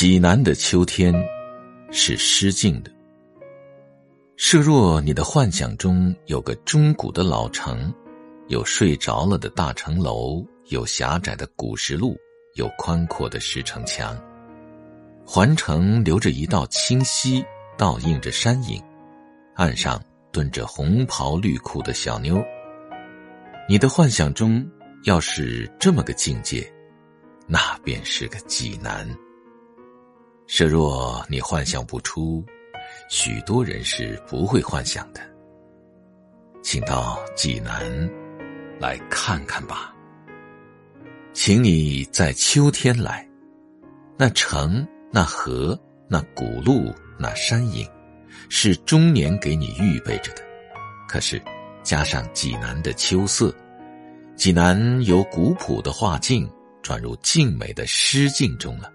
济南的秋天是诗境的。设若你的幻想中有个中古的老城，有睡着了的大城楼，有狭窄的古石路，有宽阔的石城墙，环城流着一道清溪，倒映着山影，岸上蹲着红袍绿裤的小妞。你的幻想中要是这么个境界，那便是个济南。设若你幻想不出。许多人是不会幻想的，请到济南来看看吧。请你在秋天来，那城、那河、那古路、那山影，是终年给你预备着的。可是，加上济南的秋色，济南由古朴的画境转入静美的诗境中了。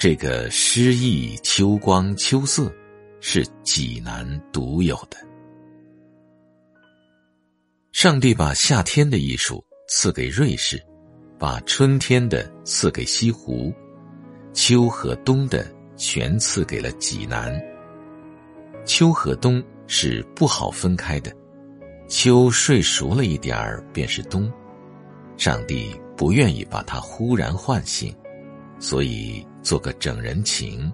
这个诗意秋光秋色。是济南独有的。上帝把夏天的艺术赐给瑞士，把春天的赐给西湖，秋和冬的全赐给了济南。秋和冬是不好分开的，秋睡熟了一点儿便是冬，上帝不愿意把它忽然唤醒，所以做个整人情，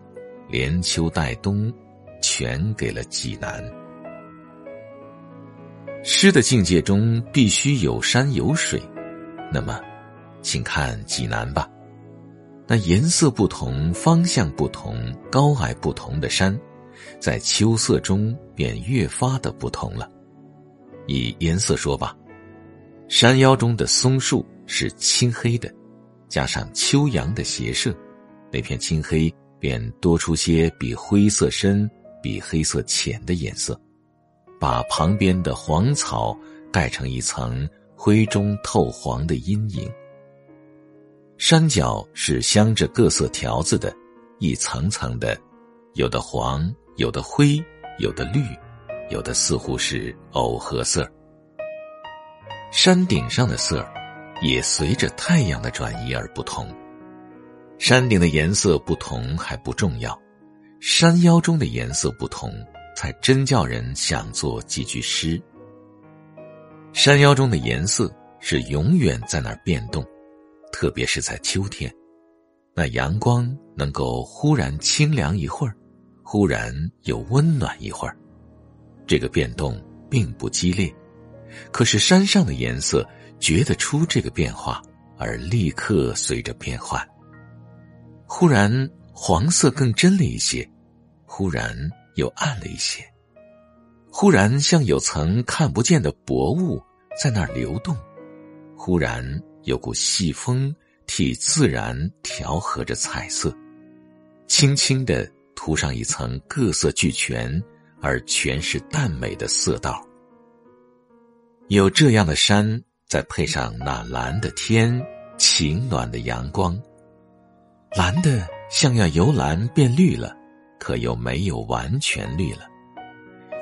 连秋带冬。全给了济南。诗的境界中必须有山有水，那么，请看济南吧。那颜色不同、方向不同、高矮不同的山，在秋色中便越发的不同了。以颜色说吧，山腰中的松树是青黑的，加上秋阳的斜射，那片青黑便多出些比灰色深。比黑色浅的颜色，把旁边的黄草盖成一层灰中透黄的阴影。山脚是镶着各色条子的，一层层的，有的黄，有的灰，有的绿，有的似乎是藕荷色。山顶上的色也随着太阳的转移而不同。山顶的颜色不同还不重要。山腰中的颜色不同，才真叫人想做几句诗。山腰中的颜色是永远在那儿变动，特别是在秋天，那阳光能够忽然清凉一会儿，忽然又温暖一会儿。这个变动并不激烈，可是山上的颜色觉得出这个变化，而立刻随着变换，忽然。黄色更真了一些，忽然又暗了一些，忽然像有层看不见的薄雾在那儿流动，忽然有股细风替自然调和着彩色，轻轻的涂上一层各色俱全而全是淡美的色道。有这样的山，再配上那蓝的天，晴暖的阳光，蓝的。像要由蓝变绿了，可又没有完全绿了；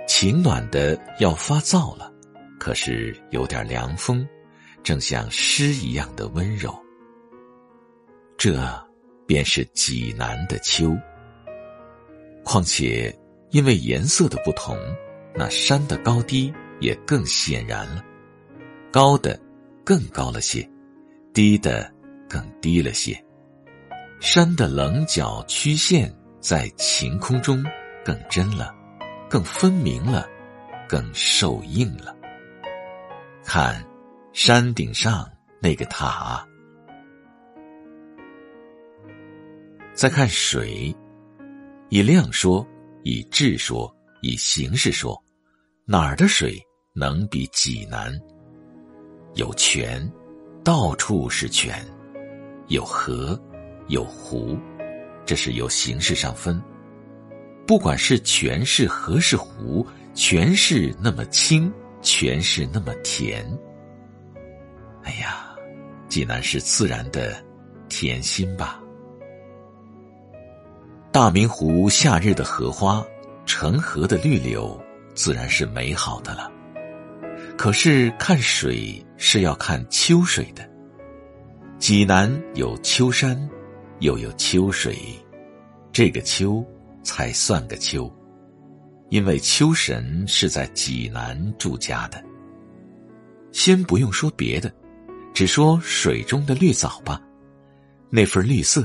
晴暖的要发燥了，可是有点凉风，正像诗一样的温柔。这便是济南的秋。况且因为颜色的不同，那山的高低也更显然了，高的更高了些，低的更低了些。山的棱角曲线在晴空中更真了，更分明了，更受映了。看山顶上那个塔，再看水，以量说，以质说，以形式说，哪儿的水能比济南？有泉，到处是泉；有河。有湖，这是由形式上分。不管是泉是河是湖，全是那么清，全是那么甜。哎呀，济南是自然的甜心吧？大明湖夏日的荷花，成河的绿柳，自然是美好的了。可是看水是要看秋水的。济南有秋山。又有秋水，这个秋才算个秋，因为秋神是在济南住家的。先不用说别的，只说水中的绿藻吧，那份绿色，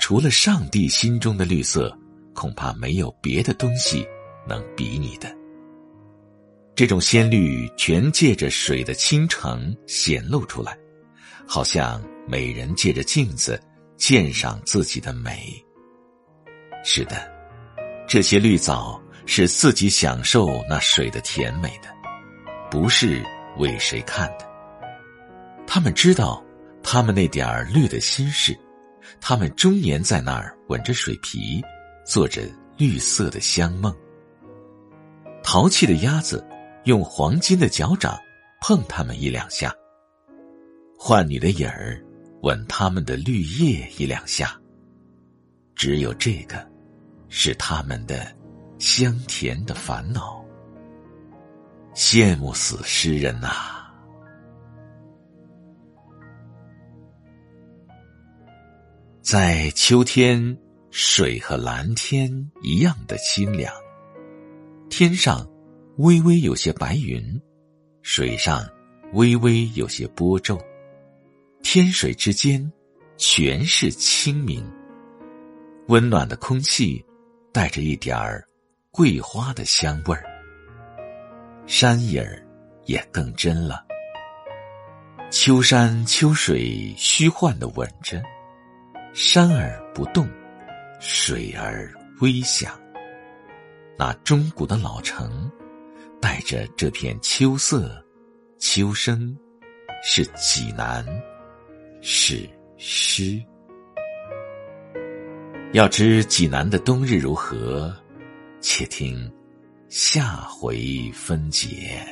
除了上帝心中的绿色，恐怕没有别的东西能比拟的。这种鲜绿全借着水的清澄显露出来，好像美人借着镜子鉴赏自己的美。是的，这些绿藻是自己享受那水的甜美的，不是为谁看的。他们知道，他们那点儿绿的心事，他们终年在那儿吻着水皮，做着绿色的香梦。淘气的鸭子。用黄金的脚掌碰他们一两下，浣女的影儿吻他们的绿叶一两下。只有这个，是他们的香甜的烦恼。羡慕死诗人呐！在秋天，水和蓝天一样的清凉，天上。微微有些白云，水上微微有些波皱，天水之间全是清明。温暖的空气带着一点儿桂花的香味儿，山影儿也更真了。秋山秋水虚幻的吻着，山儿不动，水儿微响。那钟鼓的老城。带着这片秋色，秋声，是济南，是诗。要知济南的冬日如何，且听下回分解。